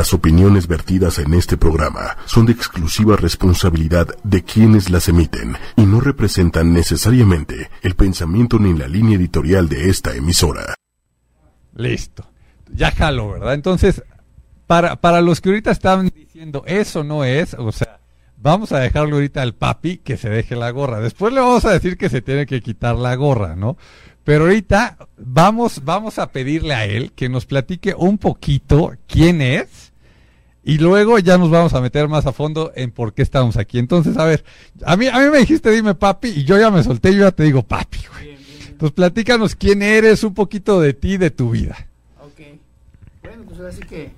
Las opiniones vertidas en este programa son de exclusiva responsabilidad de quienes las emiten y no representan necesariamente el pensamiento ni la línea editorial de esta emisora. Listo. Ya jalo, ¿verdad? Entonces, para, para los que ahorita estaban diciendo eso no es, o sea, vamos a dejarlo ahorita al papi que se deje la gorra. Después le vamos a decir que se tiene que quitar la gorra, ¿no? Pero ahorita vamos, vamos a pedirle a él que nos platique un poquito quién es y luego ya nos vamos a meter más a fondo en por qué estamos aquí. Entonces, a ver, a mí, a mí me dijiste dime papi y yo ya me solté, yo ya te digo papi, güey. Entonces platícanos quién eres, un poquito de ti, de tu vida. Ok. Bueno, pues ahora sí que,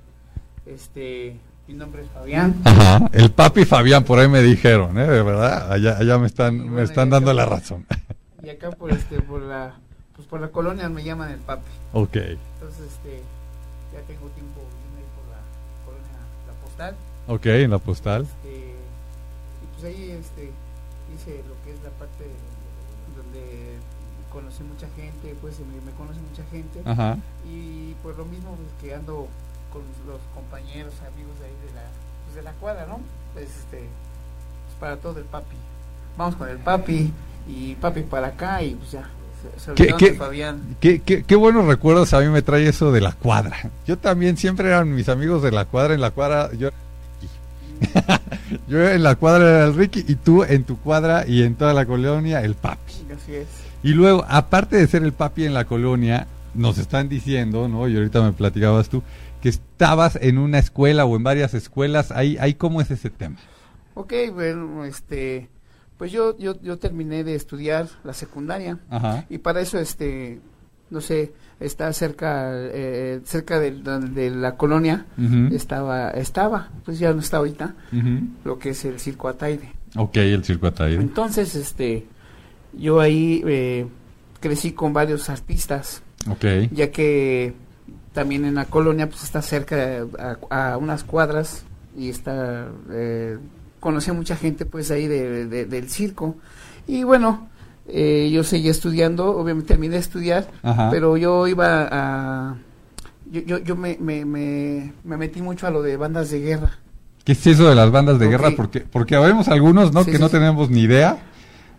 este, mi nombre es Fabián. Ajá, el papi Fabián, por ahí me dijeron, ¿eh? De verdad, allá, allá me están, me están dando la razón. Y acá por este, por la, pues por la colonia me llaman el papi. ok, Entonces, este, ya tengo tiempo viviendo ahí por la colonia La Postal. ok, en la postal. Este, y pues ahí, este, hice lo que es la parte donde conocí mucha gente, pues me, me conoce mucha gente. Ajá, Y pues lo mismo pues, que ando con los compañeros, amigos de ahí de la, pues, de la cuadra, ¿no? Pues este, pues, para todo el papi. Vamos con el papi y papi para acá y pues ya. Se, ¿Qué- qué- Fabián. Qué, qué, qué buenos recuerdos a mí me trae eso de la cuadra. Yo también siempre eran mis amigos de la cuadra. En la cuadra, yo, yo en la cuadra era el Ricky y tú en tu cuadra y en toda la colonia el papi. Así es. Y luego, aparte de ser el papi en la colonia, nos están diciendo, ¿no? Y ahorita me platicabas tú, que estabas en una escuela o en varias escuelas. Ahí, ahí ¿cómo es ese tema? Ok, bueno, este, pues yo, yo, yo terminé de estudiar la secundaria Ajá. y para eso, este, no sé, está cerca, eh, cerca de, de la colonia, estaba, estaba, pues ya no está ahorita, lo que es el circo Ataide. Ok, el circuito ahí. Entonces, este, yo ahí eh, crecí con varios artistas, Ok. ya que también en la colonia pues está cerca a, a unas cuadras y está, eh, conocí a mucha gente pues ahí de, de- del circo y bueno, eh, yo seguí estudiando, obviamente terminé de estudiar, Ajá. pero yo iba a, yo, yo, yo me, me, me, me metí mucho a lo de bandas de guerra. ¿Qué es eso de las bandas de guerra? Porque, porque habemos algunos, ¿no? Sí, que sí, no sí. tenemos ni idea,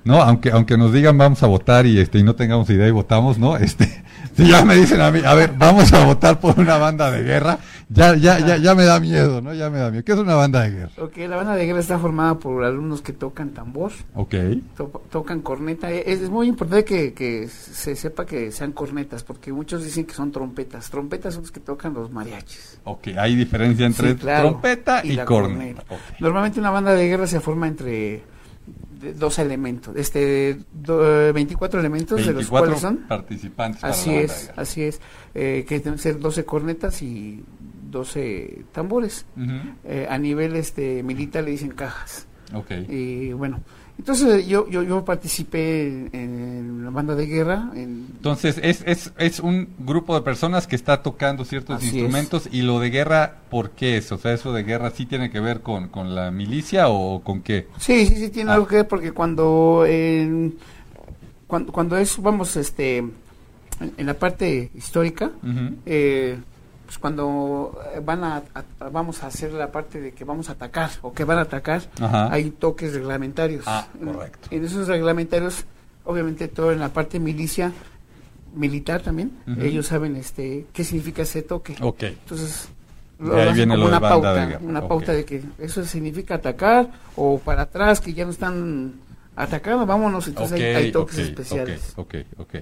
¿no? Aunque, aunque nos digan vamos a votar y este, y no tengamos idea y votamos, ¿no? Este, si ya me dicen a mí, a ver, vamos a votar por una banda de guerra, ya, ya, ya, ya me da miedo, ¿no? Ya me da miedo. ¿Qué es una banda de guerra? Ok, la banda de guerra está formada por alumnos que tocan tambor, Ok. to- tocan corneta. E- Es, es muy importante que, que se sepa que sean cornetas, porque muchos dicen que son trompetas. Trompetas son los que tocan los mariachis. Ok, hay diferencia entre Sí, claro. trompeta y, Y corneta. Normalmente una banda de guerra se forma entre dos elementos, este, do- 24 elementos de los 24 cuales son. participantes para Así la de es, guerra. así es, eh, que deben ser 12 cornetas y 12 tambores. Ujú. Eh, a nivel este militar le dicen cajas. Ok. Y bueno, entonces yo, yo, yo participé en, la banda de guerra. En, Entonces, es, es, es un grupo de personas que está tocando ciertos Así es. instrumentos y lo de guerra, ¿por qué es? O sea, eso de guerra sí tiene que ver con, con la milicia o con qué? sí, sí, sí, tiene Ah. algo que ver porque cuando, en- cuando, cuando es, vamos, este, en, en la parte histórica, eh, pues cuando eh, van a, a- vamos a hacer la parte de que vamos a atacar o que van a atacar, Ajá. hay toques reglamentarios. Ah, En- correcto. En, esos reglamentarios, obviamente todo en la parte milicia, militar también, ellos saben este qué significa ese toque. Ok. Entonces, lo ahí viene como lo una pauta, una pauta de que eso significa atacar o para atrás que ya no están atacando, vámonos, entonces hay, hay toques especiales. Ok, ok, ok.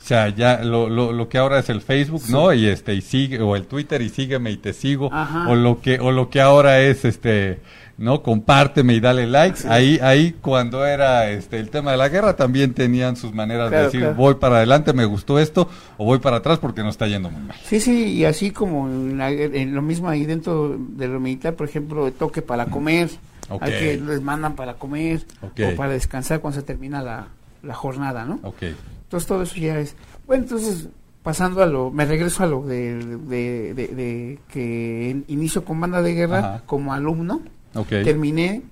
O sea, ya lo, lo, lo que ahora es el Facebook, Sí. ¿no? Y este y sigue o el Twitter y sígueme y te sigo Ajá. o lo que o lo que ahora es este, ¿no? Compárteme y dale like. Sí. Ahí ahí cuando era este el tema de la guerra también tenían sus maneras de decir, claro. voy para adelante, me gustó esto o voy para atrás porque no está yendo muy mal. Sí, sí, y así como en, la- en lo mismo ahí dentro de lo militar, por ejemplo, toque para comer, Ok. hay que les mandan para comer Ok. o para descansar cuando se termina la, la jornada, ¿no? Ok. Entonces todo eso ya es. Bueno, entonces pasando a lo, me regreso a lo de, de, de- de que in- inicio con banda de guerra Ajá. como alumno, terminé,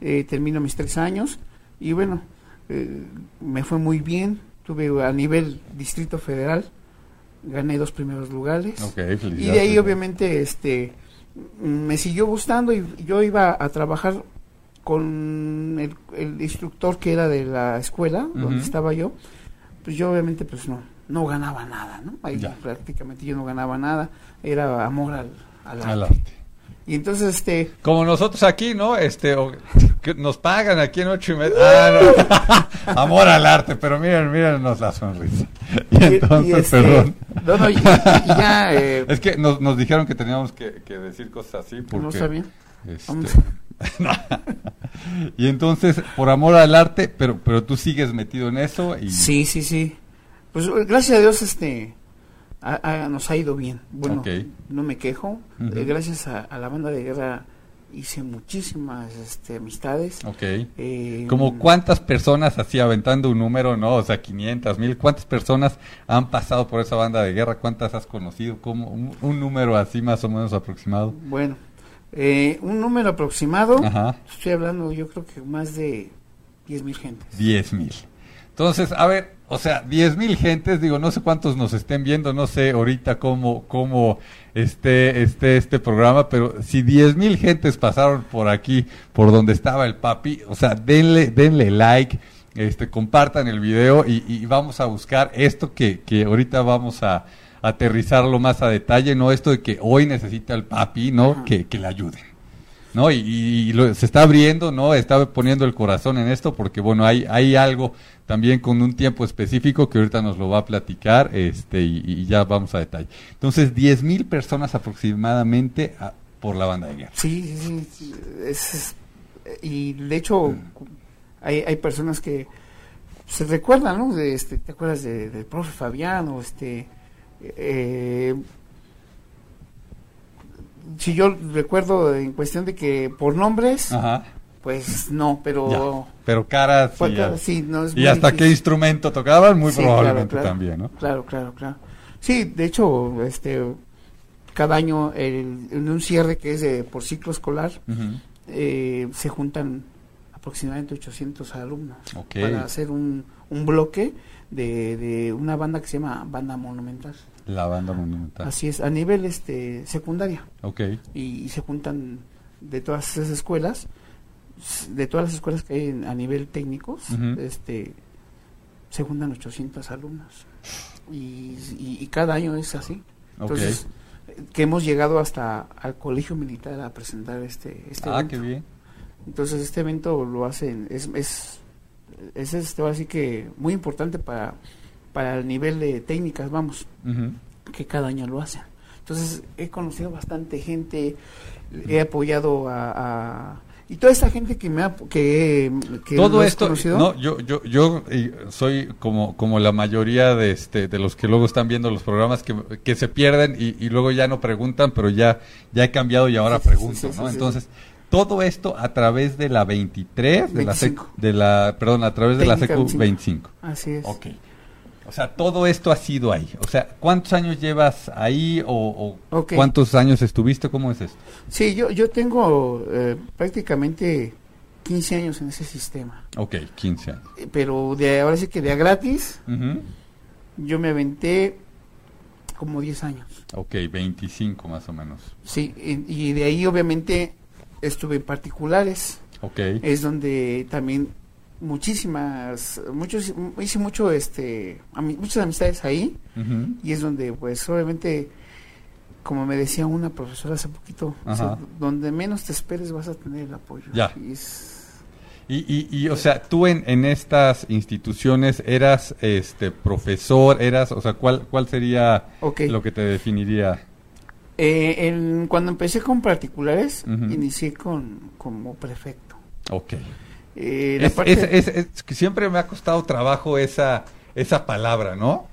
eh, termino mis tres años y bueno, eh, me fue muy bien, tuve a nivel distrito federal, gané dos primeros lugares y de ahí obviamente este me siguió gustando y yo iba a trabajar con el, el instructor que era de la escuela donde estaba yo. Pues yo obviamente pues no, no ganaba nada, ¿no? Ahí Ya. prácticamente yo no ganaba nada, era amor al, al Al arte. arte. Y entonces, este, Como nosotros aquí, ¿no? Este, o- que nos pagan aquí en ocho y media. Ah, no. Amor al arte, pero miren, mírenos la sonrisa. Y y- entonces, y, este, perdón. no, no, y, ya, eh, Es que nos, nos dijeron que teníamos que, que decir cosas así porque... no sabía. este. y entonces, por amor al arte, pero, pero tú sigues metido en eso y... Sí, sí, sí. Pues gracias a Dios, este, a- a- nos ha ido bien. Bueno, Ok. no me quejo. Ujú. Eh, gracias a, a la banda de guerra hice muchísimas este, amistades. Ok. Eh, Como cuántas personas, así aventando un número, ¿no? O sea, 500, mil, ¿cuántas personas han pasado por esa banda de guerra? ¿Cuántas has conocido? como un, un número así más o menos aproximado? Bueno, eh, un número aproximado. Ajá, Estoy hablando, yo creo que más de 10 mil gentes. 10 mil. Entonces, a ver, o sea, 10 mil gentes, digo, no sé cuántos nos estén viendo, no sé ahorita cómo, cómo esté, esté este programa, pero si 10 mil gentes pasaron por aquí, por donde estaba el papi, o sea, denle, denle like, este, compartan el video y, y vamos a buscar esto que, que ahorita vamos a aterrizarlo más a detalle, no esto de que hoy necesita el papi, ¿no? Que, que le ayuden. ¿no? Y, y lo- se está abriendo, ¿no? Está poniendo el corazón en esto porque, bueno, hay, hay algo también con un tiempo específico que ahorita nos lo va a platicar este y, y ya vamos a detalle. Entonces, 10 mil personas aproximadamente a- por la banda de guerra. Sí, sí, sí, es- es- y de hecho hay, hay personas que se recuerdan, ¿no? De, este, ¿Te acuerdas de- del profe Fabián o este... eh, si yo recuerdo en cuestión de que por nombres, Ajá. pues no, pero... Ya. Pero caras fue y, acá, sí, no, es y hasta qué instrumento tocaban, muy Sí, probablemente claro. también, ¿no? Claro, claro, claro. Sí, de hecho, este, cada año el- en un cierre que es de, por ciclo escolar, eh, se juntan aproximadamente 800 alumnos para hacer un, un bloque de, de una banda que se llama Banda Monumental. La banda monumental. Así es, a nivel este secundaria. Ok. Y, y se juntan de todas esas escuelas, de todas las escuelas que hay en- a nivel técnicos, este se juntan 800 alumnos. Y, y- y cada año es así. Entonces, que hemos llegado hasta al colegio militar a presentar este, este ah, evento. qué bien. Entonces este evento lo hacen, es, es, es este, ahora sí que muy importante para, para el nivel de técnicas, vamos, que cada año lo hacen. Entonces he conocido bastante gente, he apoyado a... a- y toda esta gente que me ha... Que, que todo esto conocido, no yo yo yo soy como como la mayoría de este de los que luego están viendo los programas que, que se pierden y, y luego ya no preguntan pero ya ya he cambiado y ahora sí, pregunto sí, sí, no sí. entonces todo esto a través de la 23 de la 25. secu- de la perdón a través de la secu 25 Así es. Ok. O sea, todo esto ha sido ahí. O sea, ¿cuántos años llevas ahí o, o Ok. cuántos años estuviste? ¿Cómo es esto? Sí, yo, yo tengo eh, prácticamente 15 años en ese sistema. Ok, 15 años. Eh, Pero de ahora sí que de a gratis, Ujú. yo me aventé como 10 años. Ok, 25 más o menos. Sí, y, y de ahí obviamente estuve en particulares, es donde también muchísimas, muchos, hice mucho, este, muchas amistades ahí, y es donde pues obviamente, como me decía una profesora hace poquito, o sea, Ajá. donde menos te esperes vas a tener el apoyo. Ya. Y es- Y, y, y, o sea, tú en, en estas instituciones eras este profesor, eras, o sea, ¿cuál, cuál sería ok. lo que te definiría? Eh, en- cuando empecé con particulares, inicié con como prefecto. Ok. Eh, Es, es- siempre me ha costado trabajo esa, esa palabra, ¿no?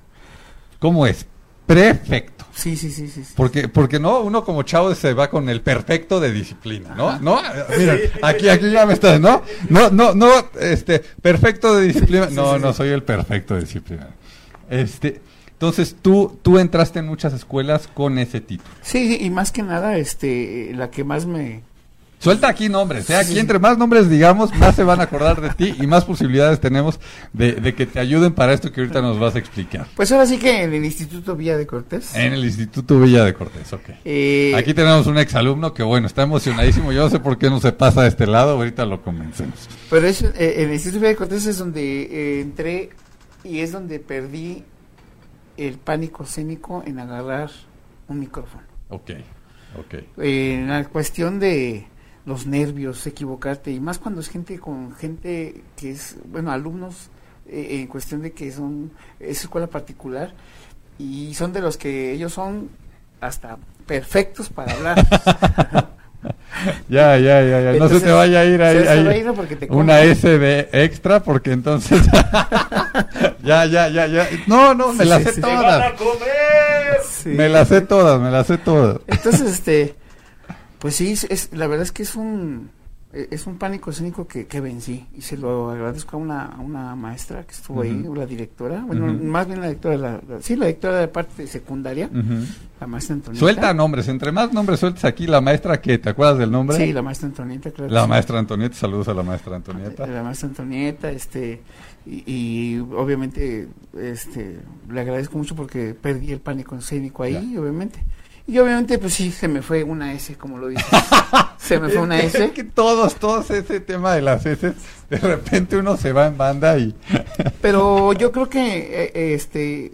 ¿Cómo es? Prefecto. Sí, sí, sí, sí. sí. Porque, porque no, uno como chavo se va con el perfecto de disciplina, ¿no? ¿No? Mira, aquí, aquí ya me estás, ¿no? No, no, no, este, perfecto de disciplina. No, no soy el perfecto de disciplina. Este, entonces tú, tú entraste en muchas escuelas con ese título. Sí, y más que nada, este, la que más me, Suelta aquí nombres, ¿eh? Aquí entre más nombres digamos, más se van a acordar de ti y más posibilidades tenemos de, de, que te ayuden para esto que ahorita nos vas a explicar. Pues ahora sí que en el Instituto Villa de Cortés. En el Instituto Villa de Cortés, ok. Eh, aquí tenemos un exalumno que, bueno, está emocionadísimo. Yo no sé por qué no se pasa a este lado, ahorita lo convencemos. Pero es, eh, en el Instituto Villa de Cortés es donde eh, entré y es donde perdí el pánico escénico en agarrar un micrófono. Ok, ok. en la cuestión de los nervios, equivocarte, y más cuando es gente con gente que es, bueno, alumnos, eh, en cuestión de que son, es escuela particular, y son de los que ellos son hasta perfectos para hablar. ya, ya, ya, ya. no se te vaya a ir ahí, una SD extra porque entonces ya, ya, ya, ya. No, no, me las sé todas. Me las sé todas, me las sé todas. Entonces, este, pues sí, es, la verdad es que es un es un pánico escénico que, que vencí y se lo agradezco a una, a una maestra que estuvo ahí, la directora, bueno, más bien la directora, la, sí, la directora de parte secundaria, la maestra Antonieta. Suelta nombres, entre más nombres sueltes aquí, la maestra que, ¿te acuerdas del nombre? Sí, la maestra Antonieta, claro. La maestra Antonieta, saludos a la maestra Antonieta. La maestra Antonieta, este, y, y, obviamente, este, le agradezco mucho porque perdí el pánico escénico ahí, obviamente. Y obviamente, pues sí, se me fue una S, como lo dices. se me fue una S. Es que todos, todos ese tema de las S, de repente uno se va en banda y... Pero yo creo que, eh, este,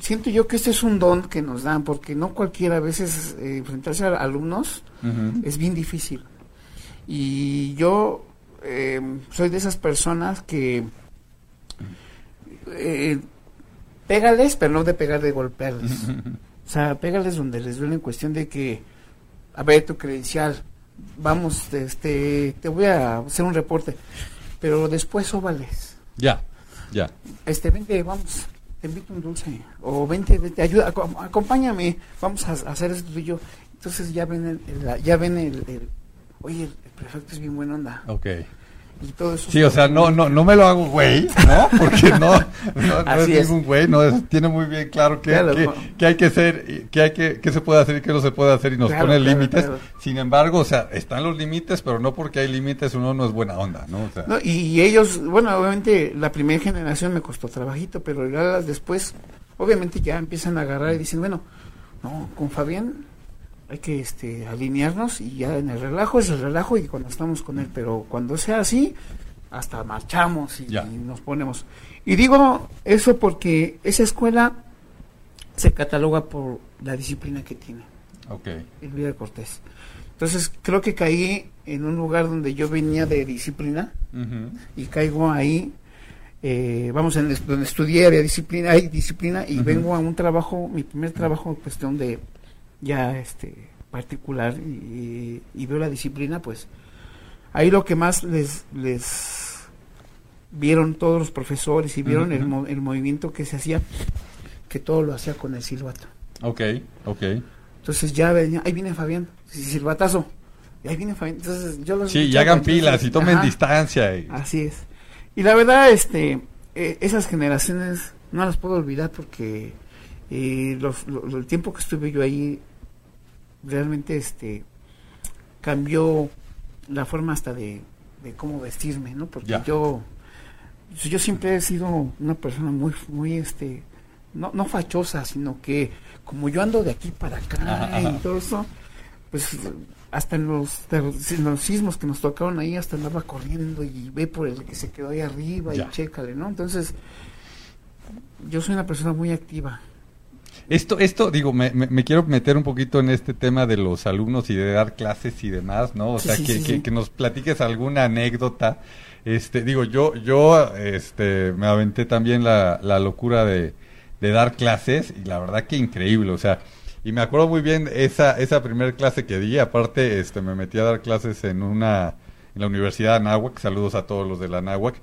siento yo que este es un don que nos dan, porque no cualquiera a veces eh, enfrentarse a alumnos es bien difícil. Y yo eh, soy de esas personas que... pégales, pero no de pegar de golpearles. O sea, pégales donde les duele en cuestión de que, a ver, tu credencial, vamos, este, te voy a hacer un reporte, pero después óvales. Ya, ya. Este, vente, vamos, te invito un dulce, o vente, vente, ayuda, acompáñame, vamos a, hacer esto y yo. Entonces ya ven el, ya ven el, el oye, el, prefecto es bien buena onda. Ok y todo eso. Sí, o sea, no, no, no me lo hago güey, ¿no? Porque no, no, es, ningún güey, no tiene muy bien claro qué, hay que hacer, qué hay que, qué se puede hacer y qué no se puede hacer y nos pone límites. Sin embargo, o sea, están los límites, pero no porque hay límites uno no es buena onda, ¿no? y, ellos, bueno, obviamente la primera generación me costó trabajito, pero ya después, obviamente ya empiezan a agarrar y dicen, bueno, no, con Fabián hay que este, alinearnos y ya en el relajo es el relajo y cuando estamos con él, pero cuando sea así, hasta marchamos y, nos ponemos. Y digo eso porque esa escuela se cataloga por la disciplina que tiene. Ok. El Vida de Cortés. Entonces creo que caí en un lugar donde yo venía de disciplina y caigo ahí. Eh, vamos, en donde estudié había disciplina, hay disciplina y vengo a un trabajo, mi primer trabajo en cuestión de ya este particular y, veo la disciplina, pues ahí lo que más les, les vieron todos los profesores y vieron el, el, movimiento que se hacía, que todo lo hacía con el silbato. Ok, ok. Entonces ya venía, ahí viene Fabián, silbatazo, y ahí viene Fabián. Entonces yo los Sí, y hagan pilas y tomen distancia. Así es. Y la verdad, este, eh, esas generaciones no las puedo olvidar porque eh, los, el tiempo que estuve yo ahí realmente este cambió la forma hasta de, cómo vestirme, ¿no? Porque yo yo siempre he sido una persona muy muy este no, no fachosa, sino que como yo ando de aquí para acá y todo eso, pues hasta en los, en los sismos que nos tocaron ahí, hasta andaba corriendo y ve por el que se quedó ahí arriba y chécale, ¿no? Entonces, yo soy una persona muy activa. Esto, esto, digo, me, me, quiero meter un poquito en este tema de los alumnos y de dar clases y demás, ¿no? O sea, que, que, nos platiques alguna anécdota. Este, digo, yo, yo, este, me aventé también la, la locura de, de dar clases y la verdad que increíble, o sea, y me acuerdo muy bien esa, esa primera clase que di, aparte, este, me metí a dar clases en una, en la Universidad de Anáhuac, saludos a todos los de la Anáhuac,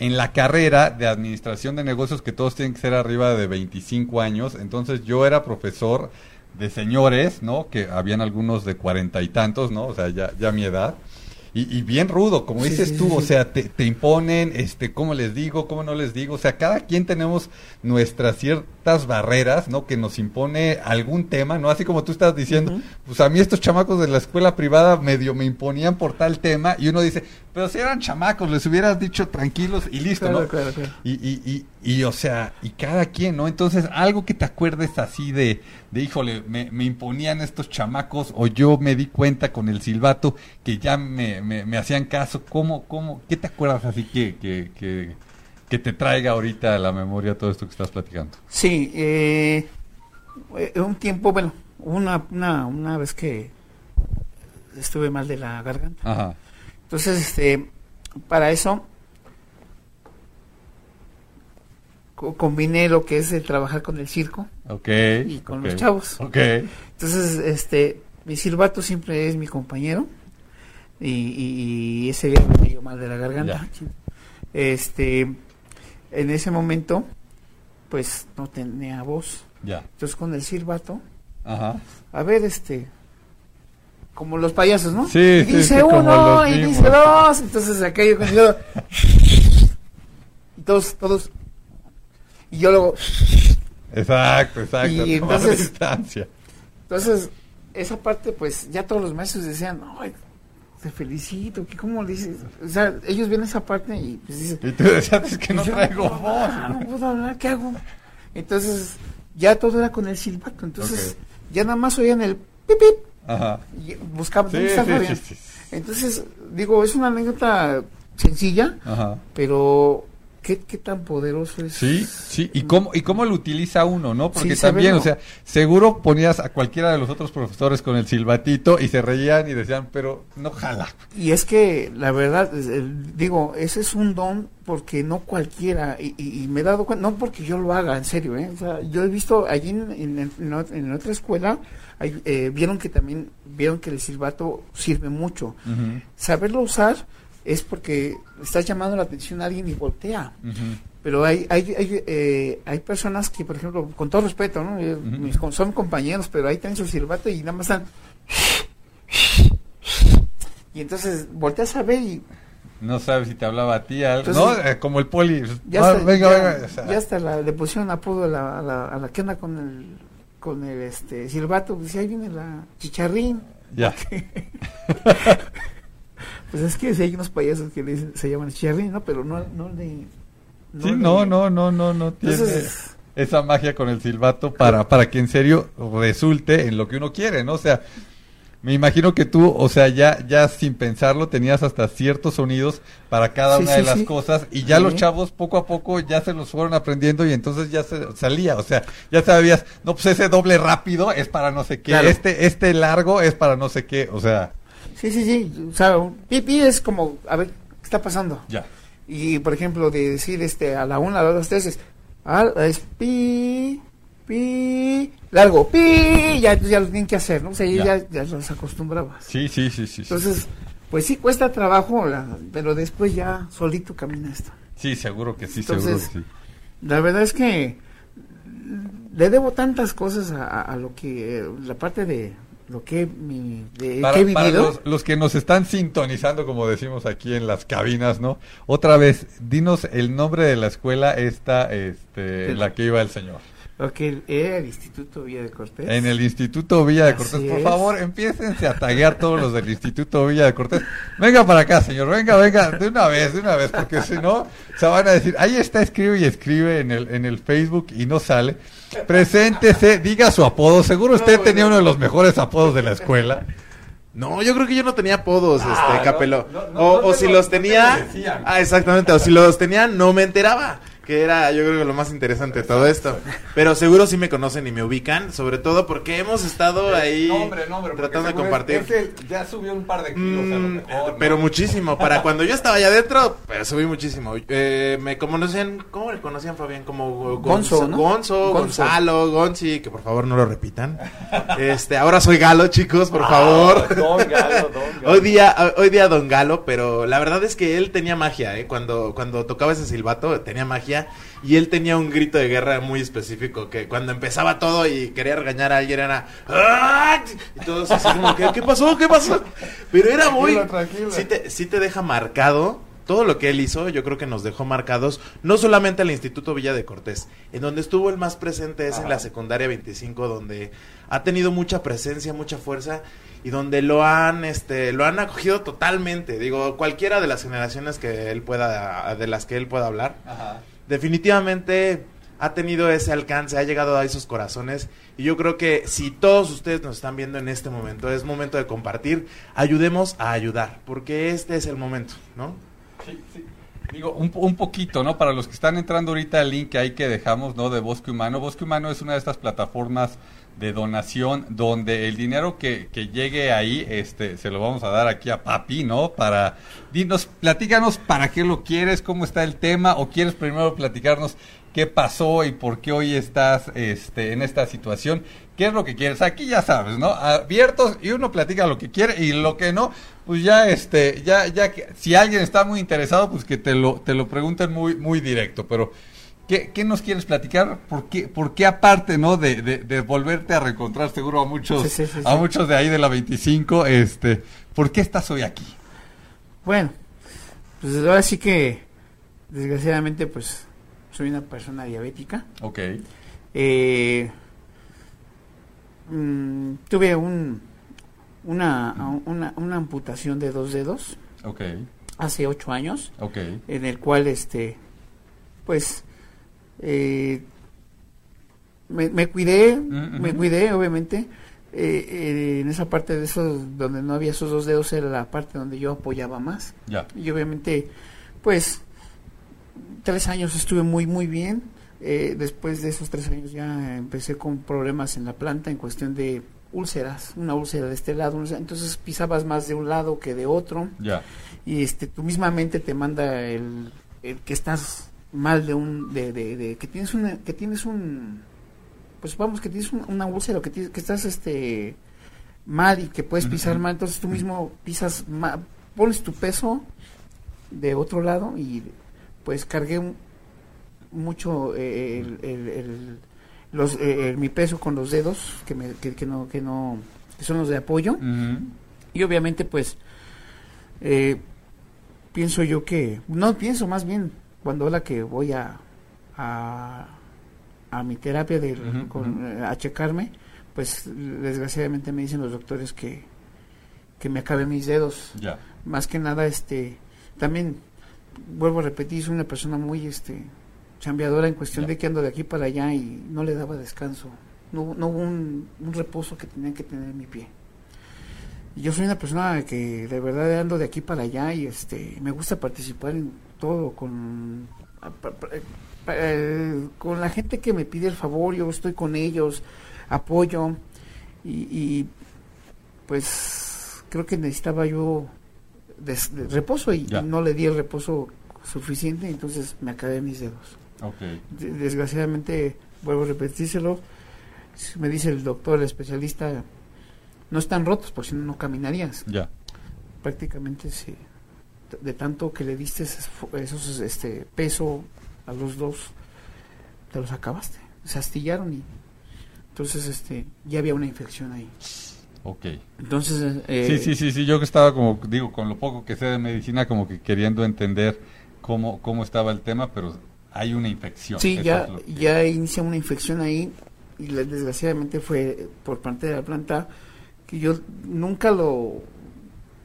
en la carrera de administración de negocios que todos tienen que ser arriba de 25 años. Entonces yo era profesor de señores, ¿no? Que habían algunos de cuarenta y tantos, ¿no? O sea, ya, ya mi edad. y, y bien rudo, como Sí, dices tú, sí, o sea, te, te imponen, este, cómo les digo, cómo no les digo, o sea, cada quien tenemos nuestras ciertas barreras, ¿no? Que nos impone algún tema, ¿no? Así como tú estás diciendo, pues a mí estos chamacos de la escuela privada medio me imponían por tal tema y uno dice, pero si eran chamacos, les hubieras dicho tranquilos y listo, Claro, ¿no? claro, claro. Y, y, y, y, o sea, y cada quien, ¿no? Entonces, algo que te acuerdes así de, de híjole, me, me imponían estos chamacos, o yo me di cuenta con el silbato que ya me, me, me hacían caso, ¿cómo, cómo, qué te acuerdas así que, que, que, que te traiga ahorita a la memoria todo esto que estás platicando? Sí, eh, eh, un tiempo, bueno, una, una, una vez que estuve mal de la garganta. Ajá, Entonces, este, para eso co- combiné lo que es el trabajar con el circo ok. y con los chavos. Ok, Entonces, este, mi silbato siempre es mi compañero y, y- y ese día me dio mal de la garganta. Este, en ese momento, pues no tenía voz. ya, Entonces con el silbato, ajá. a ver, este, como los payasos, ¿no? Sí, y sí, dice sí, uno, y dice dos, entonces dedo, y todos, todos, y yo luego, Exacto, exacto. Y entonces- distancia. entonces, esa parte, pues, ya todos los maestros decían, ay, te felicito, que cómo le dices, o sea, ellos ven esa parte y pues dicen, Y tú decías "Es que no yo, traigo voz. no puedo hablar, ¿qué hago? Entonces, ya todo era con el silbato, entonces, ya nada más oían el pip, pip, Ajá. y buscaban, Sí, ¿dónde está sí, Fabián? sí, sí. Entonces, digo, es una anécdota sencilla, Ajá. pero ¿qué, qué tan poderoso es? Sí, sí, y cómo, y cómo lo utiliza uno, ¿no? Porque Sí, también, o sea, seguro ponías a cualquiera de los otros profesores con el silbatito y se reían y decían, pero no jala. Y es que, la verdad, digo, ese es un don porque no cualquiera, y, y- y me he dado cuenta, no porque yo lo haga, en serio, ¿eh? O sea, yo he visto allí en, en- en ot- en otra escuela, hay- eh, vieron que también, vieron que el silbato sirve mucho. Saberlo usar es porque estás llamando la atención a alguien y voltea. Pero hay hay, hay, eh, hay personas que, por ejemplo, con todo respeto, ¿no? Eh, son compañeros, pero ahí tienen su silbato y nada más están... Y entonces volteas a ver y No sabes si te hablaba a ti, Entonces, ¿no? Eh, como el poli. ya, ah, hasta, venga, ya, venga. o sea, ya hasta la, le pusieron apodo a la, a la, a la que anda con el, con el este, silbato. Dice, ahí viene la chicharrín. ya. Pues es que si hay unos payasos que le dicen- se llaman chicharrín, ¿no? Pero no, no le... sí, le- no, no, no, no, no tiene Entonces, esa magia con el silbato para, para que en serio resulte en lo que uno quiere, ¿no? O sea, me imagino que tú, o sea, ya, ya sin pensarlo tenías hasta ciertos sonidos para cada Sí, una sí, de las sí. cosas y ya Sí. los chavos poco a poco ya se los fueron aprendiendo y entonces ya se salía, o sea, ya sabías, no, pues ese doble rápido es para no sé qué, Claro. este, este largo es para no sé qué, o sea, sí, sí, sí. O sea, un pipí es como, a ver, ¿qué está pasando? ya. Y, por ejemplo, de decir este a la una, a las dos, tres, es, ah, es pi, pi, largo, pi, ya, ya lo tienen que hacer, ¿no? O sea, ya, Ya. los acostumbrabas. Sí, sí, sí, sí. Entonces, pues sí cuesta trabajo, la- pero después ya solito camina esto. Sí, seguro que sí, Entonces, seguro que sí. La verdad es que le debo tantas cosas a, a- a lo que, eh, la parte de lo que, mi, de, Para, que he para vivido. los, los que nos están sintonizando, como decimos aquí en las cabinas, ¿no? Otra vez, dinos el nombre de la escuela esta, este, la que iba el señor. Que era el Instituto Villa de Cortés. En el Instituto Villa de Así Cortés. Por es. favor, empiécense a taguear todos los del Instituto Villa de Cortés. Venga para acá, señor. Venga, venga, de una vez, de una vez, porque si no, se van a decir, ahí está, escribe y escribe en el, en el Facebook y no sale. Preséntese, diga su apodo. Seguro usted No, tenía no. uno de los mejores apodos de la escuela. No, yo creo que yo no tenía apodos, Ah, este, Capelo. no, no, o no o si lo- los te tenía. lo decían. Ah, exactamente. O si los tenía, no me enteraba. Que era, yo creo que lo más interesante de todo esto. Pero seguro sí me conocen y me ubican. Sobre todo porque hemos estado ahí tratando de compartir. ya subió un par de Mm, pero muchísimo. Para cuando yo estaba allá adentro, pues subí muchísimo. Eh, me conocían, ¿cómo le conocían Fabián? Como Gonzo, ¿no? Gonzo, Gonzo. Gonzalo, Gonzi, que por favor no lo repitan. Este, ahora soy Galo, chicos, por favor. Hoy día, hoy día Don Galo, pero la verdad es que él tenía magia, ¿eh? Cuando, cuando tocaba ese silbato, tenía magia y él tenía un grito de guerra muy específico que cuando empezaba todo y quería regañar a alguien era ¡Ah! y todos así como que ¿qué pasó? ¿qué pasó? Pero era muy sí te, sí te deja marcado todo lo que él hizo, yo creo que nos dejó marcados, no solamente al Instituto Villa de Cortés, en donde estuvo el más presente es en la secundaria 25, donde ha tenido mucha presencia, mucha fuerza y donde lo han, este, lo han acogido totalmente. Digo, cualquiera de las generaciones que él pueda, de las que él pueda hablar, definitivamente ha tenido ese alcance, ha llegado a esos corazones y yo creo que si todos ustedes nos están viendo en este momento, es momento de compartir, ayudemos a ayudar, porque este es el momento, ¿no? Digo, un, un, poquito, ¿no? Para los que están entrando ahorita al link que hay que dejamos, ¿no? De Bosque Humano. Bosque Humano es una de estas plataformas de donación donde el dinero que, que llegue ahí, este, se lo vamos a dar aquí a Papi, ¿no? Para, dinos, platícanos para qué lo quieres, cómo está el tema, o quieres primero platicarnos qué pasó y por qué hoy estás este, en esta situación. ¿Qué es lo que quieres? Aquí ya sabes, ¿no? Abiertos y uno platica lo que quiere y lo que no, pues ya, este, ya, ya, que, si alguien está muy interesado, pues que te lo, te lo pregunten muy, muy directo. Pero, ¿qué, qué nos quieres platicar? ¿Por qué, por qué aparte, no, de, de, volverte a reencontrar seguro a muchos, a muchos de ahí de la 25, este, ¿por qué estás hoy aquí? Bueno, pues ahora sí que, desgraciadamente, pues soy una persona diabética. Ok. Eh, mm, tuve un, una, una, una, amputación de dos dedos. Ok. Hace ocho años. Ok. En el cual, este, pues, eh, me, cuidé, mm, me cuidé, obviamente. Eh, en esa parte de eso, donde no había esos dos dedos, era la parte donde yo apoyaba más. Ya. Y obviamente, pues, tres años estuve muy, muy bien. Eh, después de esos tres años ya empecé con problemas en la planta en cuestión de úlceras, una úlcera de este lado, entonces pisabas más de un lado que de otro. Ya. Y este, tu misma mente te manda el, que estás mal de un, de, de, que tienes una, que tienes un, pues vamos, que tienes una úlcera, que, que estás este mal y que puedes pisar mal, entonces tú mismo pisas mal, pones tu peso de otro lado y pues cargué mucho eh, el, los, eh, mi peso con los dedos que, me, que, no que no que son los de apoyo. Y obviamente pues eh, pienso yo que no pienso más bien cuando la que voy a a, a mi terapia de a checarme pues desgraciadamente me dicen los doctores que que me acabe mis dedos más que nada este también vuelvo a repetir, soy una persona muy este chambeadora en cuestión de que ando de aquí para allá y no le daba descanso. No, no hubo un, reposo que tenía que tener en mi pie. Yo soy una persona que de verdad ando de aquí para allá y este me gusta participar en todo con con la gente que me pide el favor, yo estoy con ellos, apoyo y pues creo que necesitaba yo de, reposo y no le di el reposo suficiente, entonces me acabé mis dedos. desgraciadamente, vuelvo a repetírselo, me dice el doctor, el especialista, no están rotos, por si no, no caminarías. Ya. Prácticamente sí. De tanto que le diste esos, este peso a los dos, te los acabaste. Se astillaron y entonces este ya había una infección ahí. Ok. Entonces... Eh, sí, sí, sí, sí, yo que estaba como, digo, con lo poco que sé de medicina, como que queriendo entender cómo, cómo estaba el tema, pero hay una infección. Sí, ya, ya inicia una infección ahí y desgraciadamente fue por parte de la planta que yo nunca lo,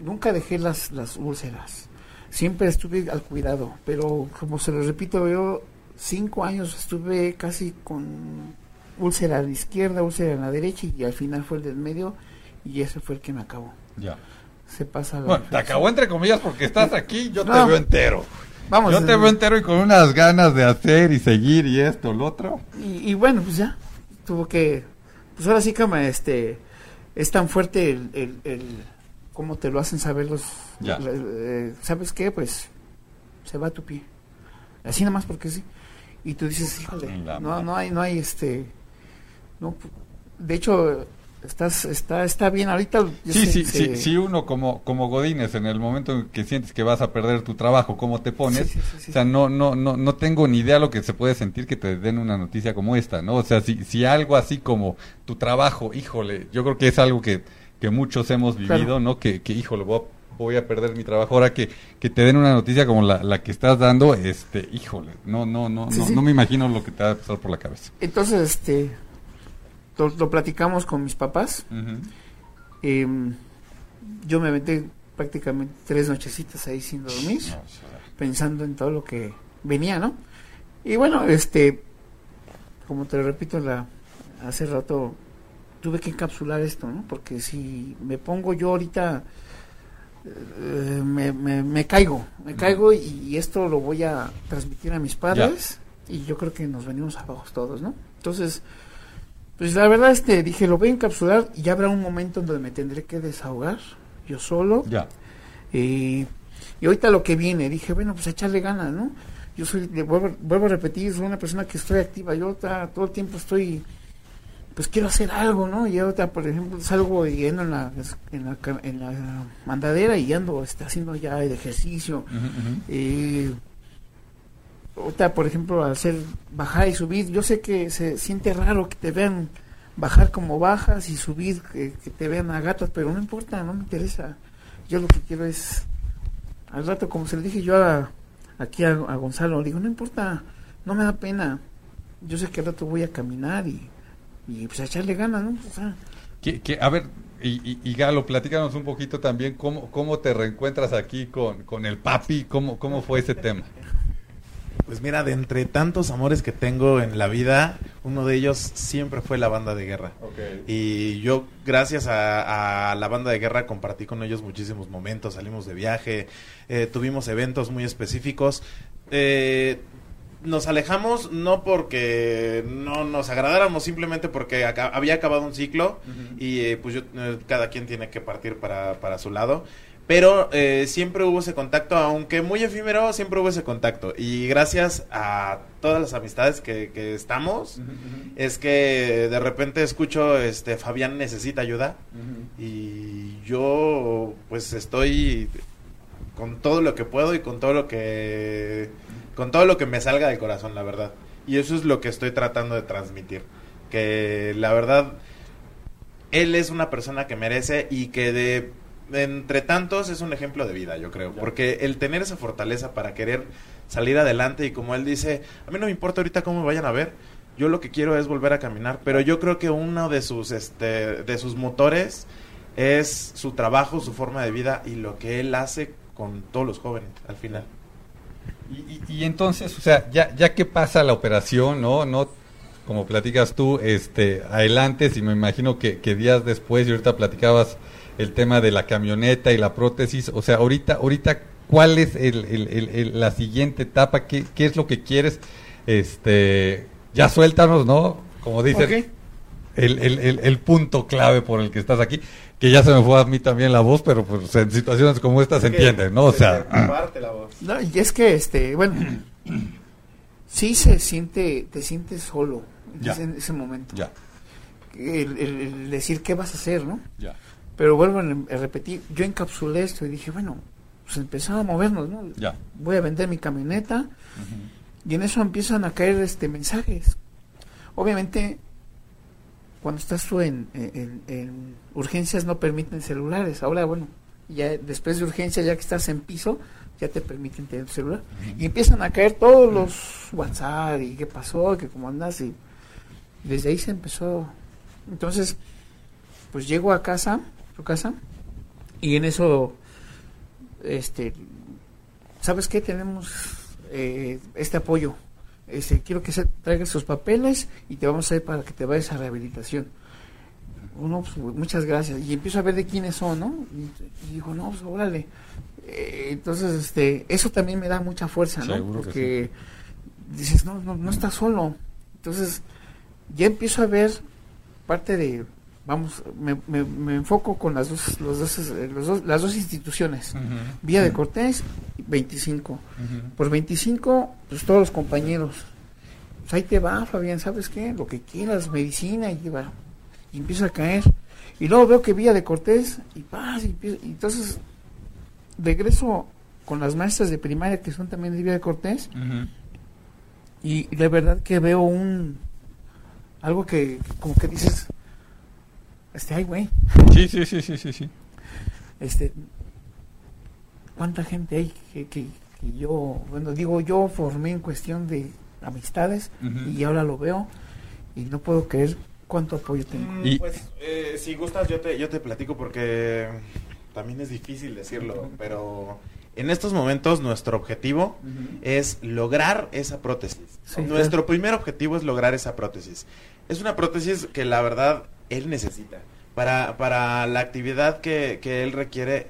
nunca dejé las, las úlceras. Siempre estuve al cuidado, pero como se lo repito, yo cinco años estuve casi con úlcera a la izquierda, úlcera a la derecha y al final fue el del medio y ese fue el que me acabó. Ya. Se pasa la Bueno, te acabó entre comillas porque estás aquí, yo te veo entero. Vamos. Yo te eh, veo entero y con unas ganas de hacer y seguir y esto, lo otro. Y, bueno, pues ya, tuvo que, pues ahora sí que este, es tan fuerte el, el, el cómo te lo hacen saber los, ya. Eh, ¿sabes qué? Pues se va a tu pie. Así nada más porque sí. Y tú dices, híjole, no, no hay, no hay este, no, de hecho, estás está está bien ahorita sí sí sí sí uno como como godines en el momento en que sientes que vas a perder tu trabajo cómo te pones o sea no no no no tengo ni idea lo que se puede sentir que te den una noticia como esta no o sea si si algo así como tu trabajo híjole yo creo que es algo que que muchos hemos vivido no que que híjole voy a voy a perder mi trabajo. Ahora que, que te den una noticia como la, la que estás dando, este, híjole, no, no, no, no, no me imagino lo que te va a pasar por la cabeza. Entonces, este, lo, platicamos con mis papás. Em, yo me metí prácticamente tres nochecitas ahí sin dormir, pensando en todo lo que venía, ¿no? Y bueno, este, como te lo repito la, hace rato, tuve que encapsular esto, ¿no? Porque si me pongo yo ahorita eh, me, me, caigo, me caigo y, esto lo voy a transmitir a mis padres y yo creo que nos venimos abajo todos, ¿no? Entonces, pues la verdad este dije, lo voy a encapsular y ya habrá un momento en donde me tendré que desahogar yo solo. Ya. y ahorita lo que viene, dije, bueno, pues echarle ganas, ¿no? Yo soy, vuelvo, vuelvo a repetir, soy una persona que estoy activa, yo todo el tiempo estoy pues quiero hacer algo, ¿no? Y ahorita, por ejemplo, salgo yendo en la, en la, en la mandadera y ando está haciendo ya el ejercicio. y ahorita, por ejemplo, hacer bajar y subir, yo sé que se siente raro que te vean bajar como bajas y subir, que, te vean a gatas, pero no importa, no me interesa. Yo lo que quiero es, al rato, como se le dije yo a, aquí a, a Gonzalo, digo, no importa, no me da pena. Yo sé que al rato voy a caminar y y pues a echarle ganas, ¿no? que, a ver, y, y, Galo, platícanos un poquito también cómo, cómo te reencuentras aquí con, con el papi, cómo, cómo fue ese tema. Pues mira, de entre tantos amores que tengo en la vida, uno de ellos siempre fue la banda de guerra. Y yo, gracias a, la banda de guerra, compartí con ellos muchísimos momentos, salimos de viaje, eh, tuvimos eventos muy específicos. Eh, nos alejamos no porque no nos agradáramos, simplemente porque había acabado un ciclo y eh, pues yo, eh, cada quien tiene que partir para, para su lado. Pero eh, siempre hubo ese contacto, aunque muy efímero, siempre hubo ese contacto. Y gracias a todas las amistades que, que estamos, es que de repente escucho, este, Fabián necesita ayuda. Y yo, pues estoy con todo lo que puedo y con todo lo que con todo lo que me salga del corazón, la verdad. Y eso es lo que estoy tratando de transmitir. Que la verdad, él es una persona que merece y que de entre tantos es un ejemplo de vida, yo creo. Porque el tener esa fortaleza para querer salir adelante y como él dice, a mí no me importa ahorita cómo me vayan a ver, yo lo que quiero es volver a caminar. Pero yo creo que uno de sus, este, de sus motores es su trabajo, su forma de vida y lo que él hace con todos los jóvenes al final. Y, entonces, o sea, ya, ya que pasa la operación, ¿no? no Como platicas tú, este, adelante, y me imagino que, días después, y ahorita platicabas el tema de la camioneta y la prótesis, o sea, ahorita, ahorita ¿cuál es el, la siguiente etapa? ¿Qué, ¿Qué es lo que quieres? Este, ya suéltanos, ¿no? Como dicen, el, el, el, punto clave por el que estás aquí que ya se me fue a mí también la voz, pero pues en situaciones como esta se entiende, ¿no? O sea, la voz. No, y es que este, bueno, sí se siente, te sientes solo en ese momento. Ya. El, decir qué vas a hacer, ¿no? Ya. Pero vuelvo a repetir, yo encapsulé esto y dije, bueno, pues empezaba a movernos, ¿no? Ya. Voy a vender mi camioneta y en eso empiezan a caer este mensajes. Obviamente cuando estás tú en, urgencias no permiten celulares. Ahora, bueno, ya después de urgencia, ya que estás en piso, ya te permiten tener celular. Y empiezan a caer todos los WhatsApp y qué pasó, que cómo andas. Y desde ahí se empezó. Entonces, pues llego a casa, a casa, y en eso, este, ¿sabes qué? Tenemos eh, este apoyo este, quiero que se traigas sus papeles y te vamos a ir para que te vayas a rehabilitación. Uno, pues, muchas gracias. Y empiezo a ver de quiénes son, ¿no? Y, digo, no, pues órale. Eh, entonces, este, eso también me da mucha fuerza, ¿no? Porque dices, no, no, no estás solo. Entonces, ya empiezo a ver parte de, vamos, me, me, enfoco con las dos, los dos, los dos, las dos instituciones, Vía de Cortés 25. Por 25, pues todos los compañeros. Pues ahí te va, Fabián, ¿sabes qué? Lo que quieras, medicina, y va. Y empieza a caer. Y luego veo que Villa de Cortés y paz, y, y entonces regreso con las maestras de primaria que son también de Villa de Cortés y, y de verdad que veo un algo que como que dices este ay güey Sí, sí, sí, sí, sí, sí. este cuánta gente hay que, que, que yo bueno digo yo formé en cuestión de amistades Ujú. y ahora lo veo y no puedo creer cuánto apoyo tengo Mm, Y- Pues, eh, si gustas, yo te, yo te platico porque también es difícil decirlo, pero en estos momentos nuestro objetivo es lograr esa prótesis. Sí, nuestro primer objetivo es lograr esa prótesis. Es una prótesis que la verdad él necesita para, para la actividad que, que él requiere.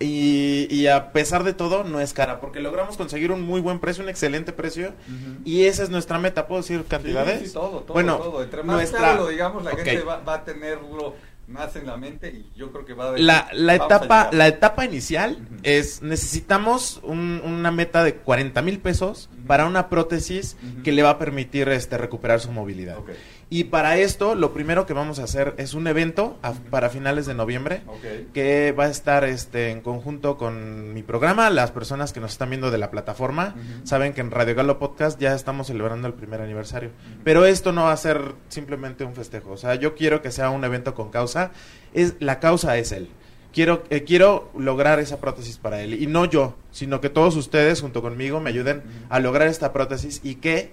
Y, y a pesar de todo, no es cara, porque logramos conseguir un muy buen precio, un excelente precio. Y esa es nuestra meta. ¿Puedo decir cantidades? Sí, sí, todo, todo, Bueno, todo. Entre más nuestra- claro lo digamos, la gente va, va a tenerlo más en la mente y yo creo que va a... La, la a etapa, la etapa inicial es necesitamos un- una meta de 40 mil pesos para una prótesis que le va a permitir este recuperar su movilidad. Y para esto, lo primero que vamos a hacer es un evento a- para finales de noviembre que va a estar este en conjunto con mi programa. Las personas que nos están viendo de la plataforma saben que en Radio Galo Podcast ya estamos celebrando el primer aniversario. Pero esto no va a ser simplemente un festejo. O sea, yo quiero que sea un evento con causa. Es la causa es él. Quiero eh, quiero lograr esa prótesis para él y no yo, sino que todos ustedes junto conmigo me ayuden a lograr esta prótesis y que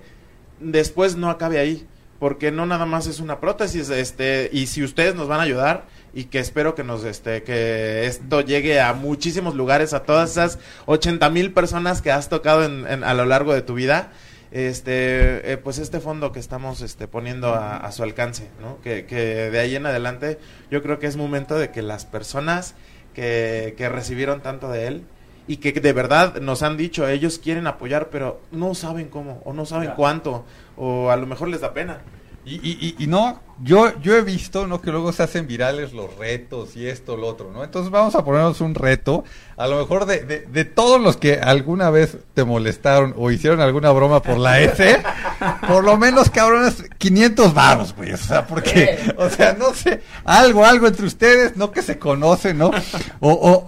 después no acabe ahí, porque no nada más es una prótesis, este, y si ustedes nos van a ayudar y que espero que nos, este, que esto llegue a muchísimos lugares, a todas esas 80 mil personas que has tocado en, en- a lo largo de tu vida, este, eh, pues este fondo que estamos, este, poniendo a, a su alcance, ¿no? Que, que de ahí en adelante yo creo que es momento de que las personas que, que recibieron tanto de él, y que de verdad nos han dicho, ellos quieren apoyar, pero no saben cómo, o no saben cuánto, o a lo mejor les da pena. Y, y, y, y no, yo, yo he visto, ¿no? Que luego se hacen virales los retos y esto, lo otro, ¿no? Entonces vamos a ponernos un reto, a lo mejor de, de, de todos los que alguna vez te molestaron o hicieron alguna broma por la S, por lo menos, cabrones, 500 varos, güey, o sea, porque, o sea, no sé, algo, algo entre ustedes, ¿no? Que se conocen, ¿no? O, o,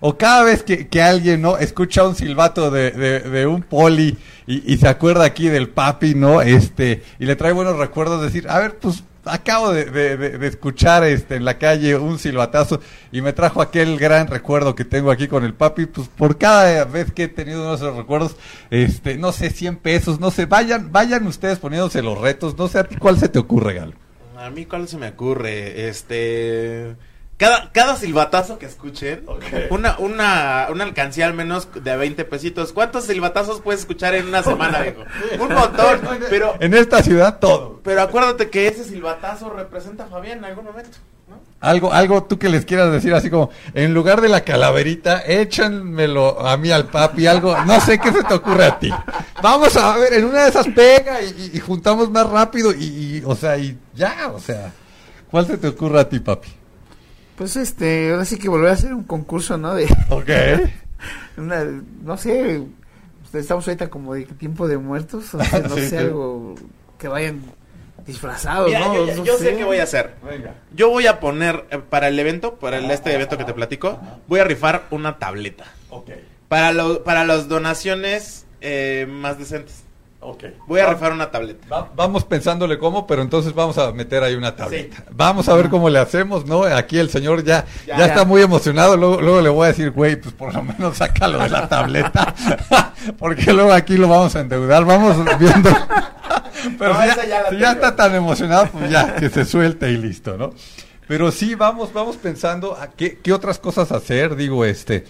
o cada vez que, que alguien, ¿no? Escucha un silbato de, de, de un poli y, se acuerda aquí del papi, ¿no? Este, y le trae buenos recuerdos, decir, a ver, pues acabo de, de- de- escuchar este en la calle un silbatazo y me trajo aquel gran recuerdo que tengo aquí con el papi, pues por cada vez que he tenido uno de esos recuerdos, este, no sé, 100 pesos, no sé, vayan, vayan ustedes poniéndose los retos, no sé cuál se te ocurre, Galo. A mí, ¿cuál se me ocurre? Este. Cada, cada silbatazo que escuchen, una, una, una alcancía al menos de 20 pesitos. ¿Cuántos silbatazos puedes escuchar en una semana, viejo? Un montón, pero, En esta ciudad todo. pero acuérdate que ese silbatazo representa a Fabián en algún momento, ¿no? Algo, algo tú que les quieras decir así como, en lugar de la calaverita, échanmelo a mí al papi, algo, no sé qué se te ocurre a ti. Vamos a ver, en una de esas pega y, y- y juntamos más rápido y, y, o sea, y ya, o sea, ¿cuál se te ocurre a ti, papi? Pues este, ahora sí que volver a hacer un concurso, ¿no? De Ok. una, no sé, pues, estamos ahorita como de tiempo de muertos, o sea, no Sí, sé, sí. algo que vayan disfrazados, Mira, ¿no? yo, ya- No yo sé qué voy a hacer. Venga. Yo voy a poner eh, para el evento, para el- este evento que te platico, voy a rifar una tableta. Ok. Para, lo, para las donaciones eh, más decentes. Ok. Voy a rifar una tableta. Va- vamos pensándole cómo, pero entonces vamos a meter ahí una tableta. Vamos a ver cómo le hacemos, ¿no? Aquí el señor ya, ya, Ya. está muy emocionado. Luego, luego le voy a decir, güey, pues por lo menos sácalo de la tableta. Porque luego aquí lo vamos a endeudar. Vamos viendo. pero No, si, ya, si está tan emocionado, pues ya, que se suelte y listo, ¿no? Pero sí, vamos, vamos pensando a qué, qué otras cosas hacer. Digo, este.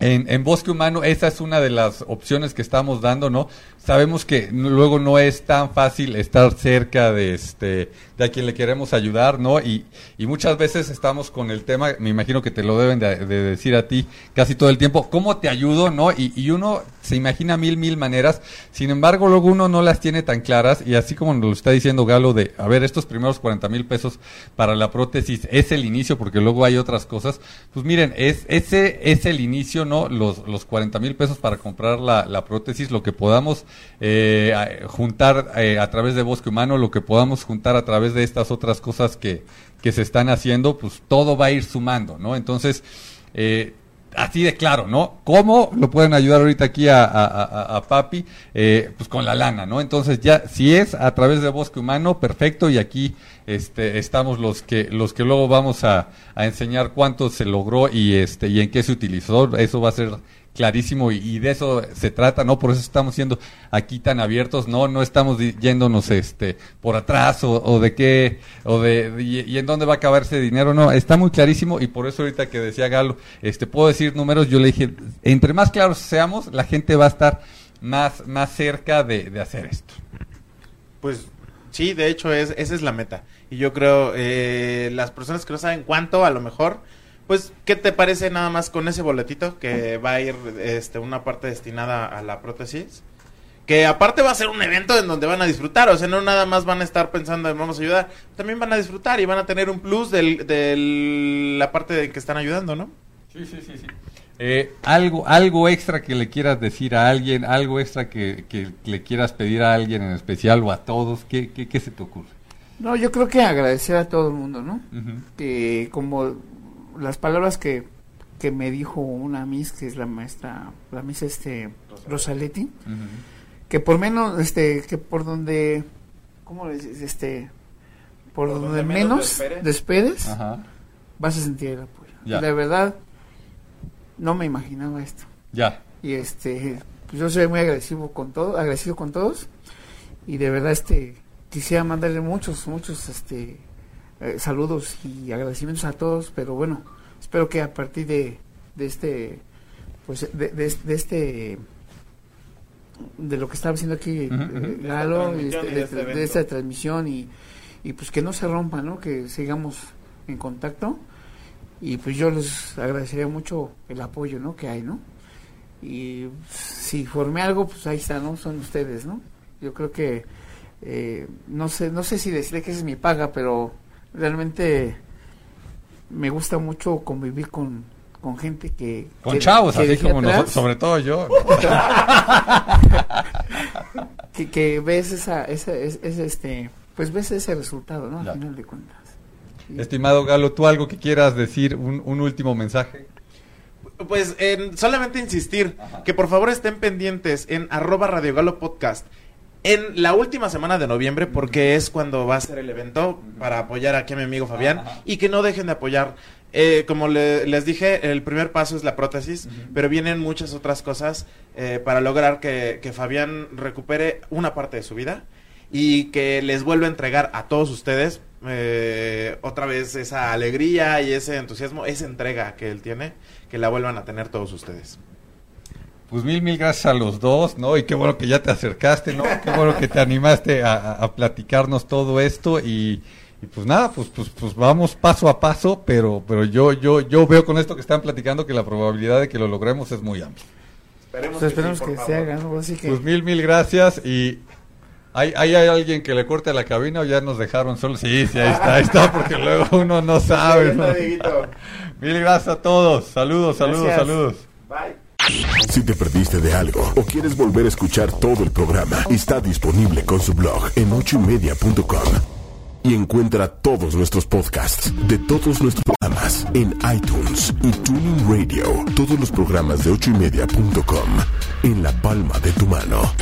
En, en Bosque Humano, esa es una de las opciones que estamos dando, ¿no? Sabemos que luego no es tan fácil estar cerca de este de a quien le queremos ayudar, ¿no? Y, y muchas veces estamos con el tema, me imagino que te lo deben de, de decir a ti casi todo el tiempo, ¿cómo te ayudo, no? Y, y uno se imagina mil, mil maneras, sin embargo, luego uno no las tiene tan claras y así como nos lo está diciendo Galo de, a ver, estos primeros 40 mil pesos para la prótesis es el inicio porque luego hay otras cosas, pues miren, es ese es el inicio, ¿no? Los, los 40 mil pesos para comprar la, la prótesis, lo que podamos eh, juntar eh, a través de Bosque Humano, lo que podamos juntar a través de estas otras cosas que, que se están haciendo, pues todo va a ir sumando, ¿no? Entonces, eh, así de claro, ¿no? ¿Cómo lo pueden ayudar ahorita aquí a, a, Papi? Pues con la lana, ¿no? Entonces ya, si es a través de Bosque Humano, perfecto, y aquí este, estamos los que, los que luego vamos a, a enseñar cuánto se logró y este, y en qué se utilizó, eso va a ser clarísimo y, de eso se trata, ¿no? Por eso estamos siendo aquí tan abiertos, no no estamos yéndonos este por atrás o, de qué o de y, en dónde va a acabar ese dinero, no, está muy clarísimo y por eso ahorita que decía Galo, este puedo decir números, yo le dije, entre más claros seamos, la gente va a estar más más cerca de, de hacer esto. Pues sí, de hecho es esa es la meta. Y yo creo eh, las personas que no saben cuánto a lo mejor pues, ¿qué te parece nada más con ese boletito que va a ir este, una parte destinada a la prótesis? Que aparte va a ser un evento en donde van a disfrutar, o sea, no nada más van a estar pensando en vamos a ayudar, también van a disfrutar y van a tener un plus de la parte de que están ayudando, ¿no? Sí, sí, sí, sí. Eh, algo, algo extra que le quieras decir a alguien, algo extra que, le quieras pedir a alguien en especial o a todos, ¿qué, qué, se te ocurre? No, yo creo que agradecer a todo el mundo, ¿no? Que como las palabras que, que me dijo una Miss, que es la maestra, la Miss este, Rosaletti, que por menos, este, que por donde, ¿cómo le dices? Este, por, donde, menos, despedes, vas a sentir el apoyo. Y la verdad, no me imaginaba esto. Ya. Y este, pues yo soy muy agradecido con todo, agradecido con todos, y de verdad, este, quisiera mandarle muchos, muchos, este, eh, saludos y agradecimientos a todos, pero bueno, espero que a partir de, de este, pues de, de, este, de lo que estaba haciendo aquí uh Galo, de, este, este de, esta transmisión y, y pues que no se rompa, ¿no? Que sigamos en contacto y pues yo les agradecería mucho el apoyo, ¿no? Que hay, ¿no? Y si formé algo, pues ahí está, ¿no? Son ustedes, ¿no? Yo creo que eh, no sé, no sé si decirle que esa es mi paga, pero realmente me gusta mucho convivir con, con gente que... Con chavos, así como nosotros, sobre todo yo. que, que, ves esa, esa, es, este, pues ves ese resultado, ¿no? Al final de cuentas. Estimado Galo, ¿tú algo que quieras decir, un, un último mensaje? Pues solamente insistir que por favor estén pendientes en arroba Radio Galo Podcast en la última semana de noviembre, porque es cuando va a ser el evento para apoyar aquí a mi amigo Fabián y que no dejen de apoyar. Eh, como les dije, el primer paso es la prótesis, pero vienen muchas otras cosas eh, para lograr que, Fabián recupere una parte de su vida y que les vuelva a entregar a todos ustedes eh, otra vez esa alegría y ese entusiasmo, esa entrega que él tiene, que la vuelvan a tener todos ustedes. Pues mil, mil gracias a los dos, ¿no? Y qué bueno que ya te acercaste, ¿no? Qué bueno que te animaste a, platicarnos todo esto y, pues nada, pues, pues, pues vamos paso a paso, pero, pero yo, yo, yo veo con esto que están platicando que la probabilidad de que lo logremos es muy amplia. Esperemos, pues esperemos que, se haga, ¿no? Así que... Pues mil, mil gracias y ¿Hay, ¿Hay, alguien que le corte la cabina o ya nos dejaron solos? Sí, sí, ahí está, ahí está, porque luego uno no sabe. Mil gracias a todos. Saludos, saludos, saludos. Bye. Si te perdiste de algo o quieres volver a escuchar todo el programa, está disponible con su blog en ochoymedia.com. Y encuentra todos nuestros podcasts de todos nuestros programas en iTunes y Tuning Radio. Todos los programas de ochoymedia.com en la palma de tu mano.